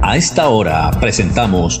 A esta hora presentamos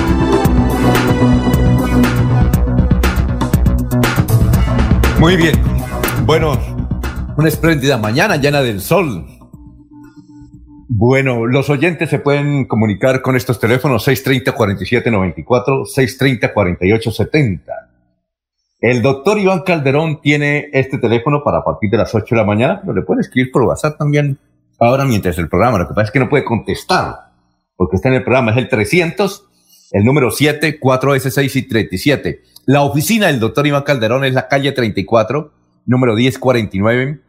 Muy bien. Bueno, una espléndida mañana llena del sol. Bueno, los oyentes se pueden comunicar con estos teléfonos 630-4794, 630-4870. El doctor Iván Calderón tiene este teléfono para a partir de las 8 de la mañana, pero le puede escribir por WhatsApp también ahora mientras el programa. Lo que pasa es que no puede contestar, porque está en el programa. Es el 300, el número 7, 4S6 y 37. La oficina del doctor Iván Calderón es la calle 34, número 1049,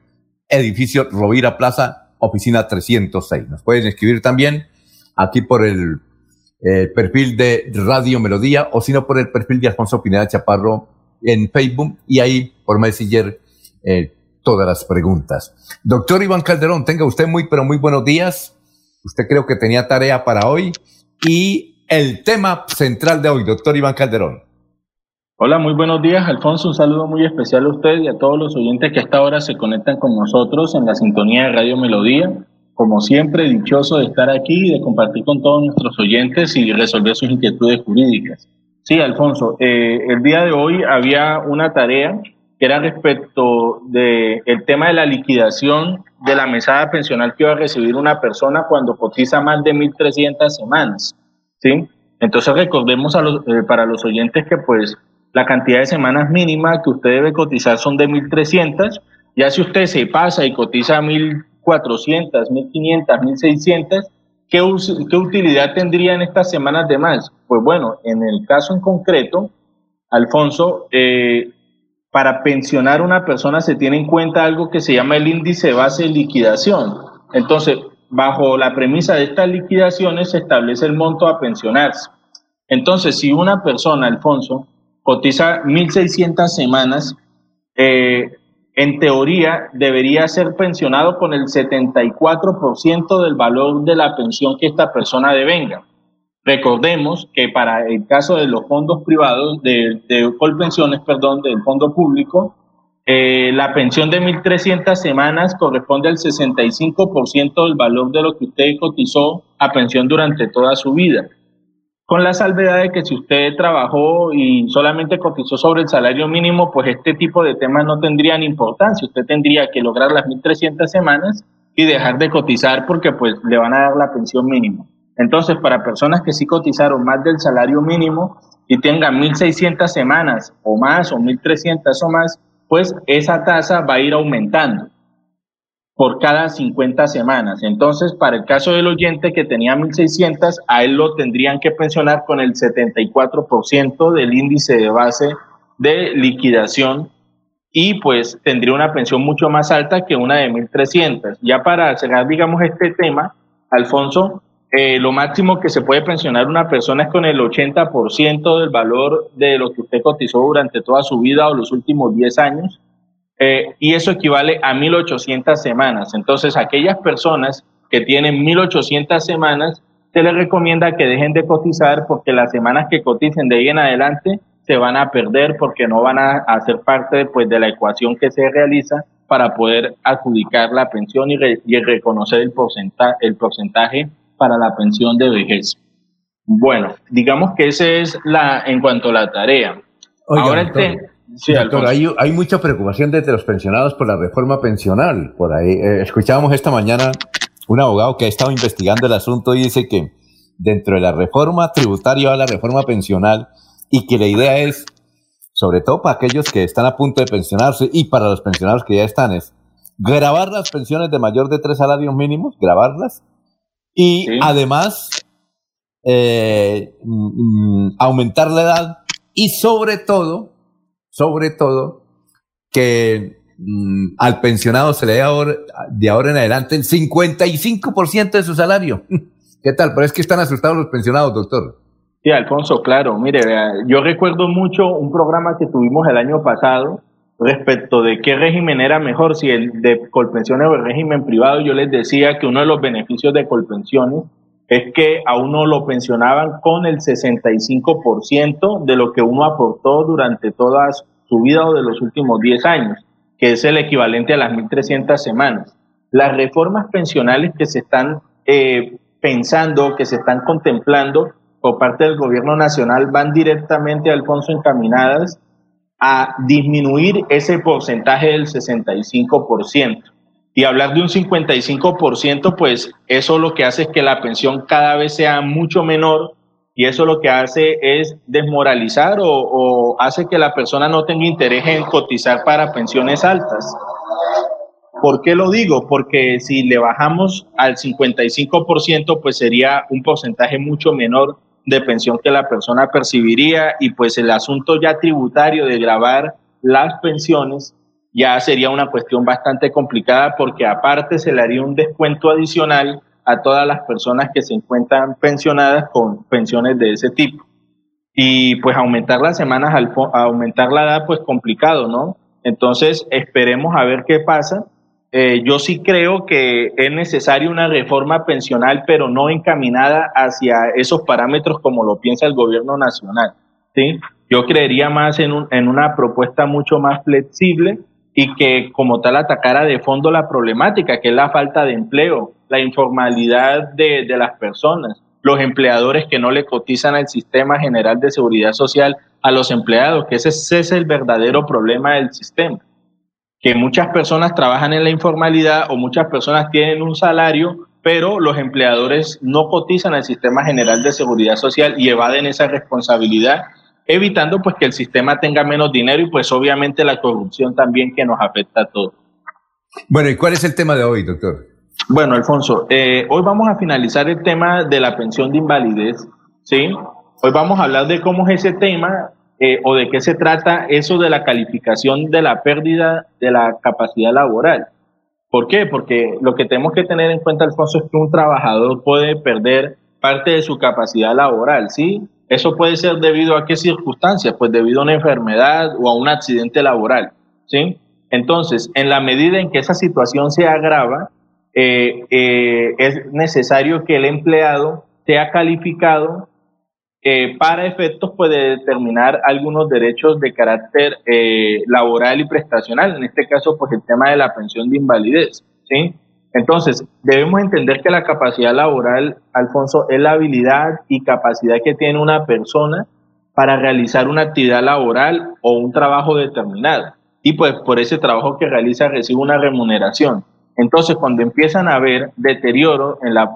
edificio Rovira Plaza, oficina 306. Nos pueden escribir también aquí por el perfil de Radio Melodía o si no por el perfil de Alfonso Pineda Chaparro en Facebook y ahí por Messenger eh, todas las preguntas. Doctor Iván Calderón, tenga usted muy pero muy buenos días. Usted creo que tenía tarea para hoy y el tema central de hoy, doctor Iván Calderón. Hola, muy buenos días, Alfonso. Un saludo muy especial a usted y a todos los oyentes que hasta ahora se conectan con nosotros en la sintonía de Radio Melodía. Como siempre, dichoso de estar aquí y de compartir con todos nuestros oyentes y resolver sus inquietudes jurídicas. Sí, Alfonso, eh, el día de hoy había una tarea que era respecto del el tema de la liquidación de la mesada pensional que iba a recibir una persona cuando cotiza más de 1.300 semanas. ¿sí? Entonces recordemos a los, eh, para los oyentes que pues la cantidad de semanas mínima que usted debe cotizar son de 1.300. Ya si usted se pasa y cotiza 1.400, 1.500, 1.600, ¿qué, ¿qué utilidad tendrían estas semanas de más? Pues bueno, en el caso en concreto, Alfonso, eh, para pensionar una persona se tiene en cuenta algo que se llama el índice base de liquidación. Entonces, bajo la premisa de estas liquidaciones se establece el monto a pensionarse. Entonces, si una persona, Alfonso, cotiza 1.600 semanas, eh, en teoría debería ser pensionado con el 74% del valor de la pensión que esta persona devenga. Recordemos que para el caso de los fondos privados, de, de Colpensiones, perdón, del fondo público, eh, la pensión de 1.300 semanas corresponde al 65% del valor de lo que usted cotizó a pensión durante toda su vida con la salvedad de que si usted trabajó y solamente cotizó sobre el salario mínimo, pues este tipo de temas no tendrían importancia. Usted tendría que lograr las 1.300 semanas y dejar de cotizar porque pues le van a dar la pensión mínima. Entonces, para personas que sí cotizaron más del salario mínimo y tengan 1.600 semanas o más o 1.300 o más, pues esa tasa va a ir aumentando por cada 50 semanas. Entonces, para el caso del oyente que tenía 1.600, a él lo tendrían que pensionar con el 74% del índice de base de liquidación y pues tendría una pensión mucho más alta que una de 1.300. Ya para cerrar, digamos, este tema, Alfonso, eh, lo máximo que se puede pensionar una persona es con el 80% del valor de lo que usted cotizó durante toda su vida o los últimos 10 años eh, y eso equivale a 1.800 semanas. Entonces, aquellas personas que tienen 1.800 semanas, se les recomienda que dejen de cotizar porque las semanas que coticen de ahí en adelante se van a perder porque no van a hacer parte pues, de la ecuación que se realiza para poder adjudicar la pensión y, reconocer el porcentaje, el porcentaje para la pensión de vejez. Bueno, digamos que ese es la en cuanto a la tarea. Ahora el tema Sí, doctor, hay, hay, mucha preocupación desde los pensionados por la reforma pensional. Por ahí eh, escuchábamos esta mañana un abogado que ha estado investigando el asunto y dice que dentro de la reforma tributaria va la reforma pensional y que la idea es, sobre todo para aquellos que están a punto de pensionarse y para los pensionados que ya están, es grabar las pensiones de mayor de tres salarios mínimos, grabarlas y además eh, mm, mm, aumentar la edad y sobre todo sobre todo que mm, al pensionado se le dé de ahora en adelante el 55% de su salario. ¿Qué tal? Pero es que están asustados los pensionados, doctor. Sí, Alfonso, claro. Mire, yo recuerdo mucho un programa que tuvimos el año pasado respecto de qué régimen era mejor, si el de Colpensiones o el régimen privado. Yo les decía que uno de los beneficios de Colpensiones es que a uno lo pensionaban con el 65% de lo que uno aportó durante toda su vida o de los últimos 10 años, que es el equivalente a las 1.300 semanas. Las reformas pensionales que se están eh, pensando, que se están contemplando por parte del gobierno nacional van directamente, Alfonso, encaminadas a disminuir ese porcentaje del 65%. Y hablar de un 55%, pues eso lo que hace es que la pensión cada vez sea mucho menor y eso lo que hace es desmoralizar o, hace que la persona no tenga interés en cotizar para pensiones altas. ¿Por qué lo digo? Porque si le bajamos al 55%, pues sería un porcentaje mucho menor de pensión que la persona percibiría y pues el asunto ya tributario de grabar las pensiones ya sería una cuestión bastante complicada porque aparte se le haría un descuento adicional a todas las personas que se encuentran pensionadas con pensiones de ese tipo. Y pues aumentar las semanas, al, aumentar la edad, pues complicado, ¿no? Entonces esperemos a ver qué pasa eh, yo sí creo que es necesaria una reforma pensional, pero no encaminada hacia esos parámetros como lo piensa el gobierno nacional. ¿sí? Yo creería más en, en una propuesta mucho más flexible y que como tal atacara de fondo la problemática, que es la falta de empleo, la informalidad de, de las personas, los empleadores que no le cotizan al sistema general de seguridad social a los empleados, que ese, ese es el verdadero problema del sistema. Que muchas personas trabajan en la informalidad o muchas personas tienen un salario, pero los empleadores no cotizan al sistema general de seguridad social y evaden esa responsabilidad, evitando pues que el sistema tenga menos dinero y pues obviamente la corrupción también que nos afecta a todos. Bueno, ¿y cuál es el tema de hoy, doctor? Bueno, Alfonso, eh, hoy vamos a finalizar el tema de la pensión de invalidez, ¿sí? Hoy vamos a hablar de cómo es ese tema eh, o de qué se trata eso de la calificación de la pérdida de la capacidad laboral. ¿Por qué? Porque lo que tenemos que tener en cuenta, Alfonso, es que un trabajador puede perder parte de su capacidad laboral, ¿sí? Eso puede ser debido a qué circunstancias, pues debido a una enfermedad o a un accidente laboral, ¿sí? Entonces, en la medida en que esa situación se agrava, eh, eh, es necesario que el empleado sea calificado eh, para efectos puede determinar algunos derechos de carácter laboral y prestacional, en este caso pues el tema de la pensión de invalidez, ¿sí? Entonces, debemos entender que la capacidad laboral, Alfonso, es la habilidad y capacidad que tiene una persona para realizar una actividad laboral o un trabajo determinado. Y pues por ese trabajo que realiza recibe una remuneración. Entonces, cuando empiezan a haber deterioro en la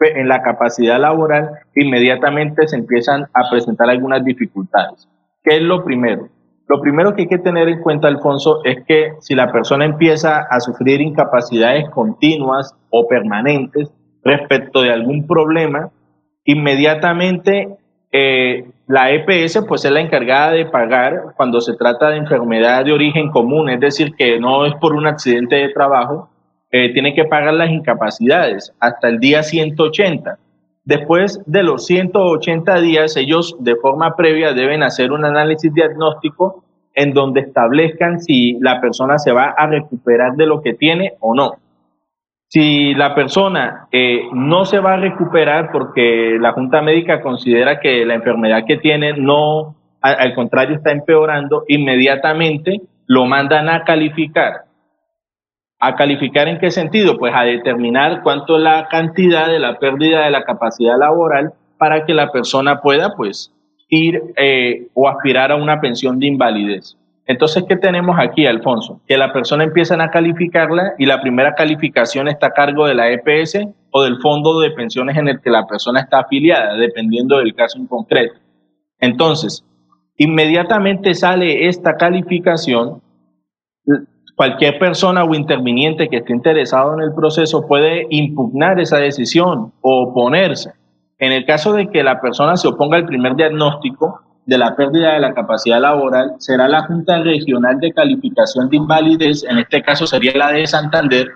en la capacidad laboral, inmediatamente se empiezan a presentar algunas dificultades. ¿Qué es lo primero? Lo primero que hay que tener en cuenta, Alfonso, es que si la persona empieza a sufrir incapacidades continuas o permanentes respecto de algún problema, inmediatamente eh, la EPS pues es la encargada de pagar cuando se trata de enfermedad de origen común, es decir, que no es por un accidente de trabajo, eh, tiene que pagar las incapacidades hasta el día 180. Después de los 180 días, ellos de forma previa deben hacer un análisis diagnóstico en donde establezcan si la persona se va a recuperar de lo que tiene o no. Si la persona eh, no se va a recuperar porque la Junta Médica considera que la enfermedad que tiene no, al contrario, está empeorando, inmediatamente lo mandan a calificar ¿A calificar en qué sentido? Pues a determinar cuánto es la cantidad de la pérdida de la capacidad laboral para que la persona pueda pues ir eh, o aspirar a una pensión de invalidez. Entonces, ¿qué tenemos aquí, Alfonso? Que la persona empiezan a calificarla y la primera calificación está a cargo de la EPS o del fondo de pensiones en el que la persona está afiliada, dependiendo del caso en concreto. Entonces, inmediatamente sale esta calificación, cualquier persona o interviniente que esté interesado en el proceso puede impugnar esa decisión o oponerse. En el caso de que la persona se oponga al primer diagnóstico de la pérdida de la capacidad laboral, será la Junta Regional de Calificación de Invalidez, en este caso sería la de Santander,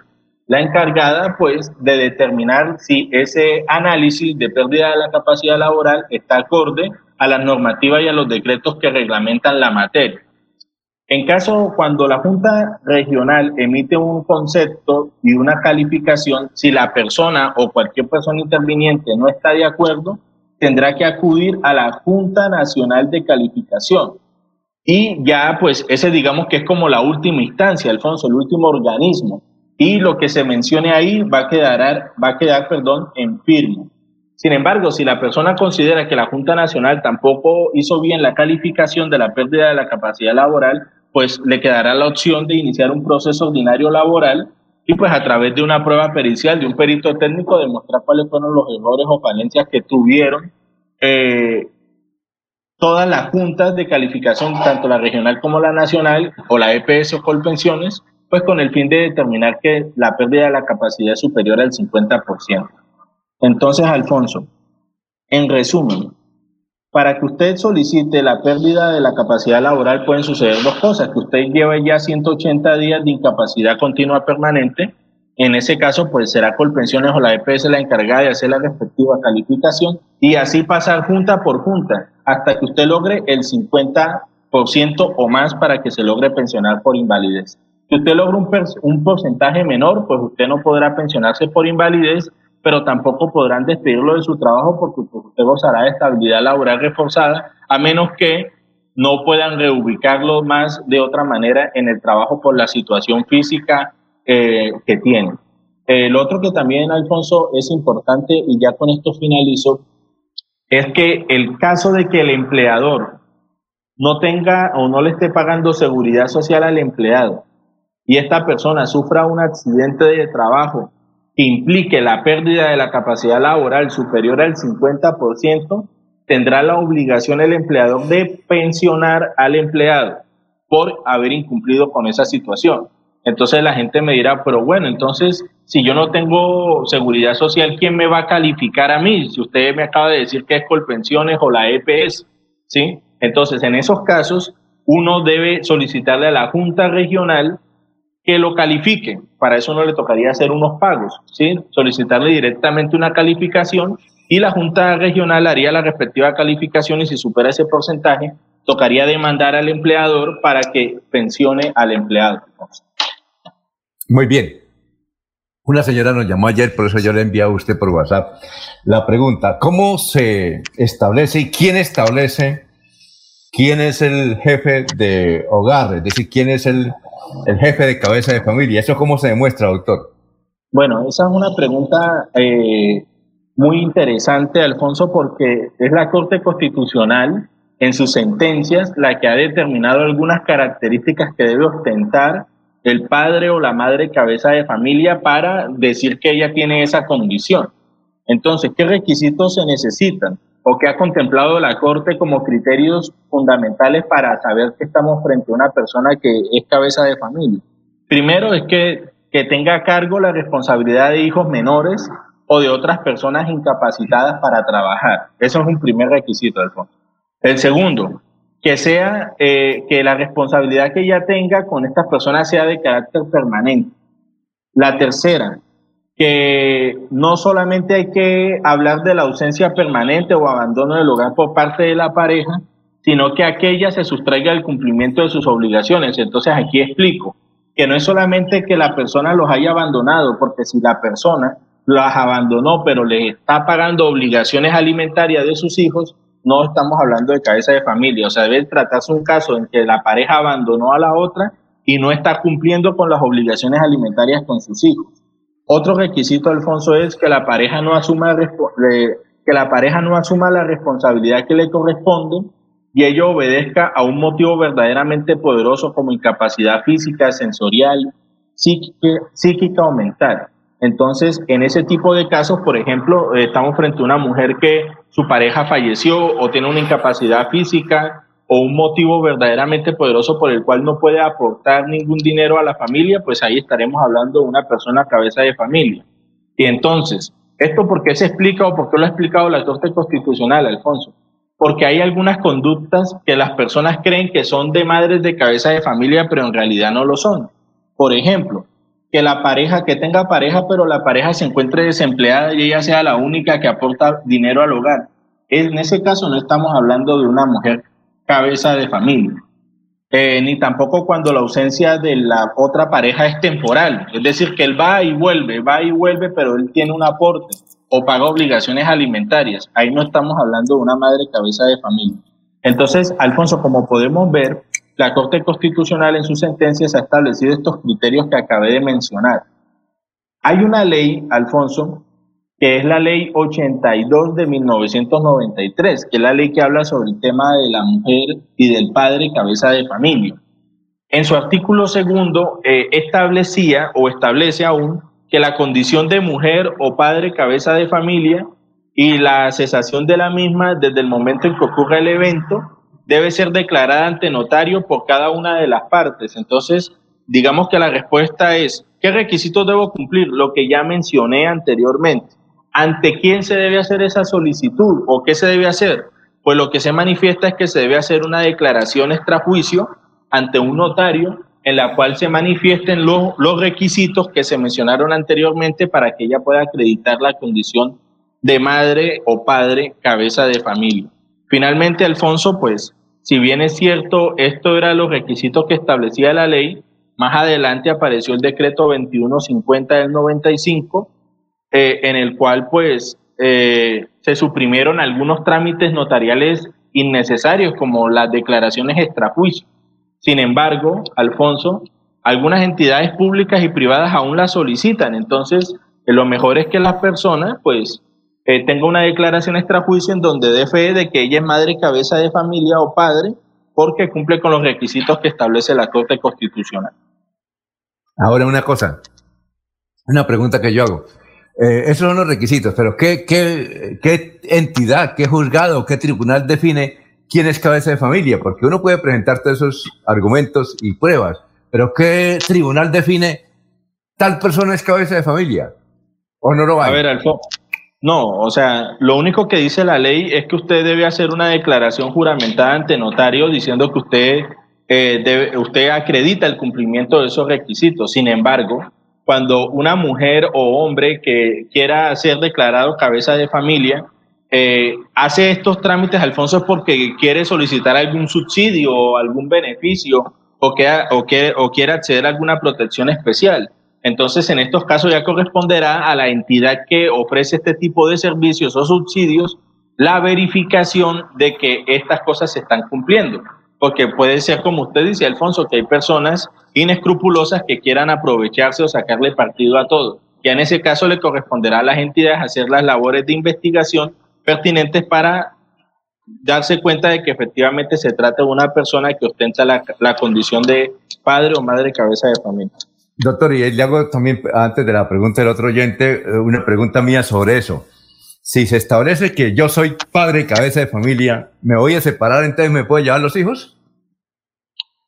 la encargada pues de determinar si ese análisis de pérdida de la capacidad laboral está acorde a las normativas y a los decretos que reglamentan la materia. En caso cuando la Junta Regional emite un concepto y una calificación, si la persona o cualquier persona interviniente no está de acuerdo, tendrá que acudir a la Junta Nacional de Calificación. Y ya, pues, ese digamos que es como la última instancia, Alfonso, el último organismo. Y lo que se mencione ahí va a quedar, va a quedar perdón, en firme. Sin embargo, si la persona considera que la Junta Nacional tampoco hizo bien la calificación de la pérdida de la capacidad laboral, pues le quedará la opción de iniciar un proceso ordinario laboral y pues a través de una prueba pericial de un perito técnico demostrar cuáles fueron los errores o falencias que tuvieron eh, todas las juntas de calificación, tanto la regional como la nacional, o la EPS o Colpensiones, pues con el fin de determinar que la pérdida de la capacidad es superior al 50%. Entonces, Alfonso, en resumen, para que usted solicite la pérdida de la capacidad laboral pueden suceder dos cosas, que usted lleve ya 180 días de incapacidad continua permanente, en ese caso pues será Colpensiones o la EPS la encargada de hacer la respectiva calificación y así pasar junta por junta hasta que usted logre el 50% o más para que se logre pensionar por invalidez. Si usted logra un, un porcentaje menor, pues usted no podrá pensionarse por invalidez pero tampoco podrán despedirlo de su trabajo porque pues, usted gozará de estabilidad laboral reforzada, a menos que no puedan reubicarlo más de otra manera en el trabajo por la situación física eh, que tiene. El otro que también, Alfonso, es importante, y ya con esto finalizo, es que el caso de que el empleador no tenga o no le esté pagando seguridad social al empleado y esta persona sufra un accidente de trabajo que implique la pérdida de la capacidad laboral superior al 50%, tendrá la obligación el empleador de pensionar al empleado por haber incumplido con esa situación. Entonces la gente me dirá, pero bueno, entonces si yo no tengo seguridad social, ¿quién me va a calificar a mí? Si usted me acaba de decir que es Colpensiones o la EPS, ¿sí? Entonces en esos casos uno debe solicitarle a la Junta Regional que lo califique. Para eso no le tocaría hacer unos pagos, ¿sí? solicitarle directamente una calificación y la Junta Regional haría la respectiva calificación y si supera ese porcentaje, tocaría demandar al empleador para que pensione al empleado. Muy bien. Una señora nos llamó ayer, por eso yo le envié a usted por WhatsApp la pregunta, ¿cómo se establece y quién establece quién es el jefe de hogar? Es decir, quién es el el jefe de cabeza de familia. ¿Eso cómo se demuestra, doctor? Bueno, esa es una pregunta eh, muy interesante, Alfonso, porque es la Corte Constitucional en sus sentencias la que ha determinado algunas características que debe ostentar el padre o la madre cabeza de familia para decir que ella tiene esa condición. Entonces, ¿qué requisitos se necesitan? O que ha contemplado la Corte como criterios fundamentales para saber que estamos frente a una persona que es cabeza de familia. Primero es que, que tenga a cargo la responsabilidad de hijos menores o de otras personas incapacitadas para trabajar. Eso es un primer requisito, Alfonso. El segundo, que sea eh, que la responsabilidad que ella tenga con estas personas sea de carácter permanente. La tercera, que no solamente hay que hablar de la ausencia permanente o abandono del hogar por parte de la pareja, sino que aquella se sustraiga del cumplimiento de sus obligaciones. Entonces aquí explico que no es solamente que la persona los haya abandonado, porque si la persona las abandonó, pero le está pagando obligaciones alimentarias de sus hijos, no estamos hablando de cabeza de familia. O sea, debe tratarse un caso en que la pareja abandonó a la otra y no está cumpliendo con las obligaciones alimentarias con sus hijos. Otro requisito, Alfonso, es que la pareja no asuma, que la, pareja no asuma la responsabilidad que le corresponde y ello obedezca a un motivo verdaderamente poderoso como incapacidad física, sensorial, psíquica, psíquica o mental. Entonces, en ese tipo de casos, por ejemplo, estamos frente a una mujer que su pareja falleció o tiene una incapacidad física o un motivo verdaderamente poderoso por el cual no puede aportar ningún dinero a la familia, pues ahí estaremos hablando de una persona cabeza de familia. Y entonces, ¿esto por qué se explica o por qué lo ha explicado la Corte Constitucional, Alfonso? Porque hay algunas conductas que las personas creen que son de madres de cabeza de familia, pero en realidad no lo son. Por ejemplo, que la pareja, que tenga pareja, pero la pareja se encuentre desempleada y ella sea la única que aporta dinero al hogar. En ese caso no estamos hablando de una mujer cabeza de familia, eh, ni tampoco cuando la ausencia de la otra pareja es temporal, es decir, que él va y vuelve, va y vuelve, pero él tiene un aporte o paga obligaciones alimentarias. Ahí no estamos hablando de una madre cabeza de familia. Entonces, Alfonso, como podemos ver, la Corte Constitucional en sus sentencias ha establecido estos criterios que acabé de mencionar. Hay una ley, Alfonso, que es la ley 82 de 1993, que es la ley que habla sobre el tema de la mujer y del padre cabeza de familia. En su artículo segundo eh, establecía o establece aún que la condición de mujer o padre cabeza de familia y la cesación de la misma desde el momento en que ocurre el evento debe ser declarada ante notario por cada una de las partes. Entonces, digamos que la respuesta es, ¿qué requisitos debo cumplir? Lo que ya mencioné anteriormente. ¿Ante quién se debe hacer esa solicitud o qué se debe hacer? Pues lo que se manifiesta es que se debe hacer una declaración extrajuicio ante un notario en la cual se manifiesten los, requisitos que se mencionaron anteriormente para que ella pueda acreditar la condición de madre o padre cabeza de familia. Finalmente, Alfonso, pues, si bien es cierto, esto era los requisitos que establecía la ley, más adelante apareció el decreto 2150 del 95, eh, en el cual, pues, eh, se suprimieron algunos trámites notariales innecesarios, como las declaraciones extrajuicio. Sin embargo, Alfonso, algunas entidades públicas y privadas aún las solicitan. Entonces, lo mejor es que las personas, pues, eh, tenga una declaración extrajuicio en donde dé fe de que ella es madre cabeza de familia o padre porque cumple con los requisitos que establece la Corte Constitucional. Ahora una cosa, una pregunta que yo hago. Eh, esos son los requisitos, pero ¿qué, qué, entidad, qué juzgado, qué tribunal define quién es cabeza de familia? Porque uno puede presentar todos esos argumentos y pruebas, pero ¿qué tribunal define tal persona es cabeza de familia? ¿O no lo va? A ver, Alfonso, no, o sea, lo único que dice la ley es que usted debe hacer una declaración juramentada ante notario diciendo que usted, eh, debe, usted acredita el cumplimiento de esos requisitos. Sin embargo, cuando una mujer o hombre que quiera ser declarado cabeza de familia eh, hace estos trámites, Alfonso, es porque quiere solicitar algún subsidio o algún beneficio o, que, o, que, o quiere acceder a alguna protección especial. Entonces, en estos casos ya corresponderá a la entidad que ofrece este tipo de servicios o subsidios la verificación de que estas cosas se están cumpliendo. Porque puede ser, como usted dice, Alfonso, que hay personas inescrupulosas que quieran aprovecharse o sacarle partido a todo. Ya en ese caso le corresponderá a las entidades hacer las labores de investigación pertinentes para darse cuenta de que efectivamente se trata de una persona que ostenta la, la condición de padre o madre cabeza de familia. Doctor, y le hago también, antes de la pregunta del otro oyente, eh, una pregunta mía sobre eso. Si se establece que yo soy padre cabeza de familia, ¿me voy a separar entonces me puedo llevar los hijos?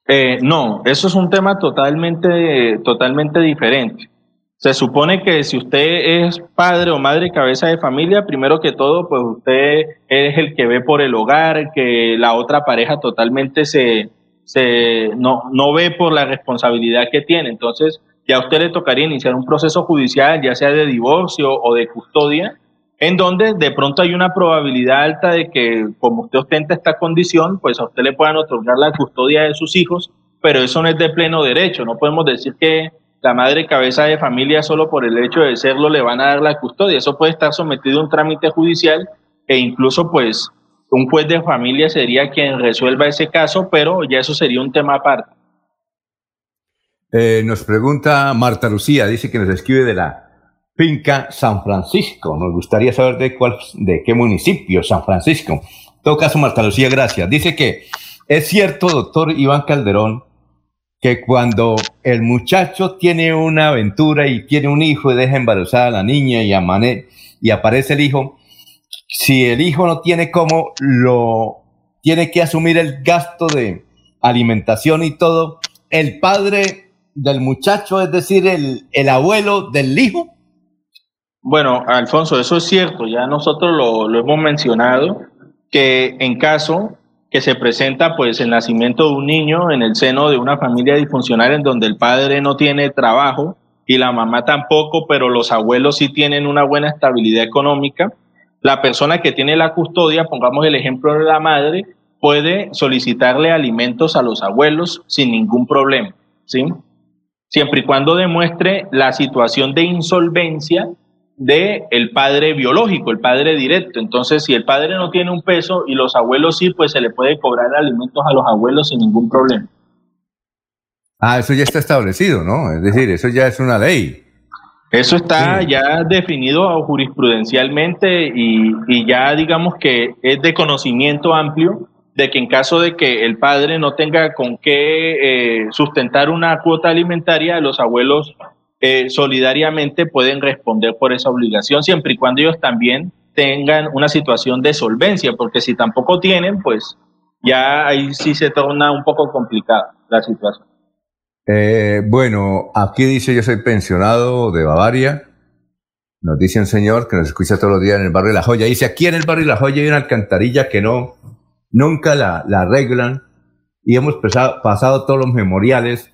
Eh, no, eso es un tema totalmente, totalmente diferente. Se supone que si usted es padre o madre cabeza de familia, primero que todo, pues usted es el que ve por el hogar, que la otra pareja totalmente se, se, no, no ve por la responsabilidad que tiene. Entonces, ya a usted le tocaría iniciar un proceso judicial, ya sea de divorcio o de custodia, en donde de pronto hay una probabilidad alta de que, como usted ostenta esta condición, pues a usted le puedan otorgar la custodia de sus hijos, pero eso no es de pleno derecho. No podemos decir que la madre cabeza de familia solo por el hecho de serlo le van a dar la custodia. Eso puede estar sometido a un trámite judicial e incluso pues un juez de familia sería quien resuelva ese caso, pero ya eso sería un tema aparte. Eh, nos pregunta Marta Lucía, dice que nos escribe de la finca San Francisco. Nos gustaría saber de cuál, de qué municipio, San Francisco. En todo caso, Marta Lucía, gracias. Dice que es cierto, doctor Iván Calderón, que cuando el muchacho tiene una aventura y tiene un hijo y deja embarazada a la niña y, y aparece el hijo, si el hijo no tiene cómo, lo tiene que asumir el gasto de alimentación y todo, el padre del muchacho, es decir, el, el abuelo del hijo. Bueno, Alfonso, eso es cierto, ya nosotros lo, hemos mencionado, que en caso que se presenta pues el nacimiento de un niño en el seno de una familia disfuncional en donde el padre no tiene trabajo y la mamá tampoco, pero los abuelos sí tienen una buena estabilidad económica, la persona que tiene la custodia, pongamos el ejemplo de la madre, puede solicitarle alimentos a los abuelos sin ningún problema, ¿sí? Siempre y cuando demuestre la situación de insolvencia de el padre biológico, el padre directo. Entonces, si el padre no tiene un peso y los abuelos sí, pues se le puede cobrar alimentos a los abuelos sin ningún problema. Ah, eso ya está establecido, ¿no? Es decir, eso ya es una ley. Eso está ya definido jurisprudencialmente y, ya digamos que es de conocimiento amplio de que en caso de que el padre no tenga con qué eh, sustentar una cuota alimentaria, los abuelos eh, solidariamente pueden responder por esa obligación, siempre y cuando ellos también tengan una situación de solvencia, porque si tampoco tienen, pues ya ahí sí se torna un poco complicada la situación. Eh, bueno, aquí dice yo soy pensionado de Bavaria. Nos dice un señor que nos escucha todos los días en el barrio de La Joya. Dice, aquí en el barrio de La Joya hay una alcantarilla que no, nunca la, la arreglan y hemos pasado, pasado todos los memoriales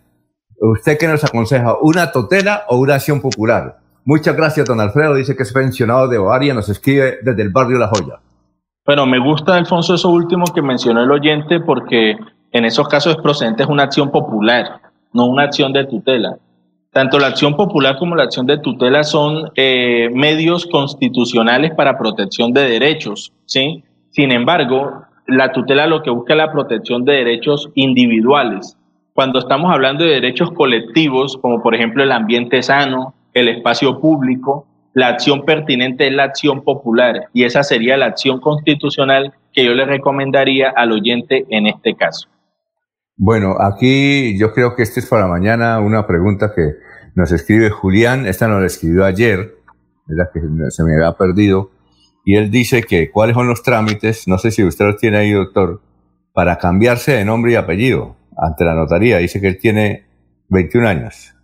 ¿Usted qué nos aconseja? ¿Una totela o una acción popular? Muchas gracias, don Alfredo. Dice que es pensionado de Bavaria. Nos escribe desde el barrio La Joya. Bueno, me gusta, Alfonso, eso último que mencionó el oyente, porque en esos casos es procedente una acción popular, no una acción de tutela. Tanto la acción popular como la acción de tutela son eh, medios constitucionales para protección de derechos, ¿sí? Sin embargo, la tutela lo que busca es la protección de derechos individuales cuando estamos hablando de derechos colectivos, como por ejemplo el ambiente sano, el espacio público, la acción pertinente es la acción popular y esa sería la acción constitucional que yo le recomendaría al oyente en este caso. Bueno, aquí yo creo que este es para mañana una pregunta que nos escribe Julián, esta nos la escribió ayer, la que se me había perdido, y él dice que cuáles son los trámites, no sé si usted los tiene ahí, doctor, para cambiarse de nombre y apellido ante la notaría. Dice que él tiene 21 años.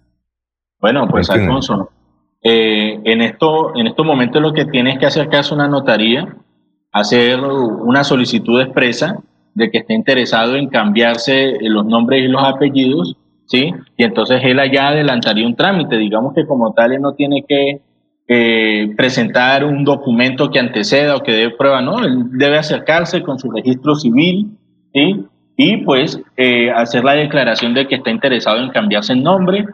Bueno, pues Alfonso, eh, en, esto, en estos momentos lo que tienes que hacer es una notaría, hacer una solicitud expresa de que esté interesado en cambiarse los nombres y los apellidos, ¿sí? Y entonces él allá adelantaría un trámite, digamos que como tal él no tiene que eh, presentar un documento que anteceda o que dé prueba, ¿no? Él debe acercarse con su registro civil, ¿sí? Y pues eh, hacer la declaración de que está interesado en cambiarse el nombre.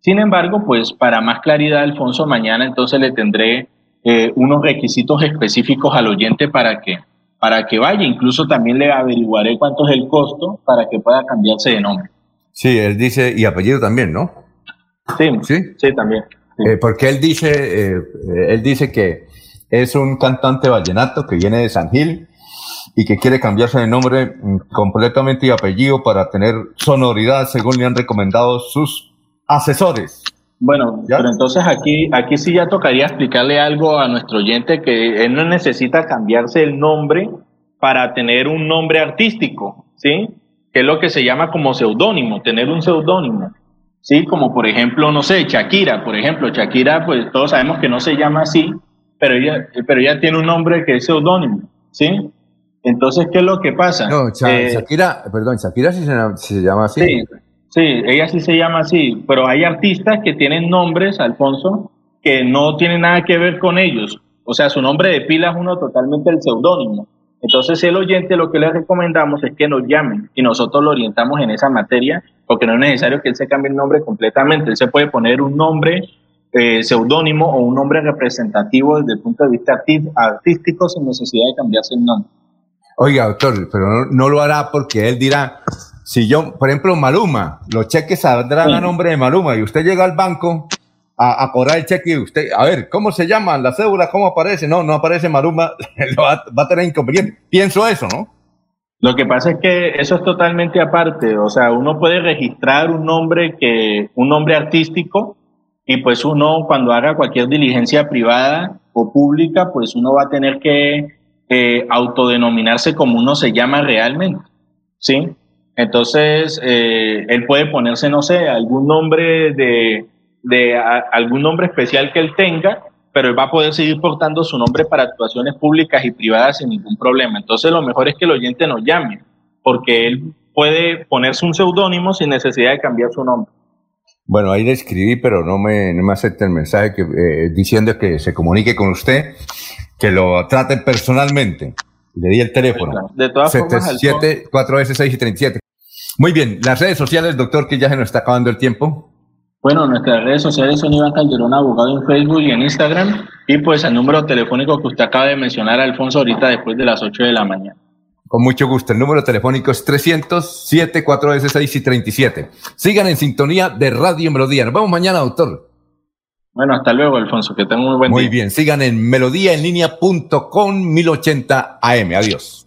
Sin embargo, pues para más claridad, Alfonso, mañana entonces le tendré eh, unos requisitos específicos al oyente para que, para que vaya. Incluso también le averiguaré cuánto es el costo para que pueda cambiarse de nombre. Sí, él dice, y apellido también, ¿no? Sí, sí, sí también. Eh, porque él dice, él dice que es un cantante vallenato que viene de San Gil y que quiere cambiarse de nombre mm, completamente y apellido para tener sonoridad, según le han recomendado sus asesores. Bueno, pero entonces aquí, aquí sí ya tocaría explicarle algo a nuestro oyente que él no necesita cambiarse el nombre para tener un nombre artístico, ¿sí? Que es lo que se llama como seudónimo, tener un seudónimo, ¿sí? Como por ejemplo, no sé, Shakira, por ejemplo, Shakira, pues todos sabemos que no se llama así, pero ella, pero ella tiene un nombre que es seudónimo, ¿sí? Entonces, ¿qué es lo que pasa? No, eh, Shakira, perdón, Shakira sí se, llama así. Sí, sí, ella sí se llama así, pero hay artistas que tienen nombres, Alfonso, que no tienen nada que ver con ellos. O sea, su nombre de pila es uno totalmente el seudónimo. Entonces, el oyente lo que le recomendamos es que nos llamen y nosotros lo orientamos en esa materia, porque no es necesario que él se cambie el nombre completamente. Él se puede poner un nombre eh, seudónimo o un nombre representativo desde el punto de vista artístico sin necesidad de cambiarse el nombre. Oiga, doctor, pero no, lo hará porque él dirá, si yo, por ejemplo, Maluma, los cheques saldrán a nombre de Maluma y usted llega al banco a, cobrar el cheque y usted, a ver, ¿cómo se llaman la cédula? ¿Cómo aparece? No, no aparece Maluma, va, va a tener inconveniente. Pienso eso, ¿no? Lo que pasa es que eso es totalmente aparte, o sea, uno puede registrar un nombre que, un nombre artístico, y pues uno cuando haga cualquier diligencia privada o pública, pues uno va a tener que eh, autodenominarse como uno se llama realmente, ¿sí? Entonces, eh, él puede ponerse, no sé, algún nombre de, de algún nombre especial que él tenga, pero él va a poder seguir portando su nombre para actuaciones públicas y privadas sin ningún problema. Entonces, lo mejor es que el oyente nos llame, porque él puede ponerse un seudónimo sin necesidad de cambiar su nombre. Bueno, ahí le escribí, pero no me, no me acepta el mensaje que, eh, diciendo que se comunique con usted, que lo traten personalmente. Le di el teléfono. De todas formas, 77 4S 6 y 37. Muy bien, las redes sociales, doctor, que ya se nos está acabando el tiempo. Bueno, nuestras redes sociales son Iván Calderón Abogado en Facebook y en Instagram. Y pues el número telefónico que usted acaba de mencionar, Alfonso, ahorita después de las 8 de la mañana. Con mucho gusto. El número telefónico es 307 4S6 y 37. Sigan en sintonía de Radio Melodía. Nos vemos mañana, doctor. Bueno, hasta luego, Alfonso. Que tenga muy buen Muy día. bien. Sigan en melodíaenlínea.com 1080 AM. Adiós.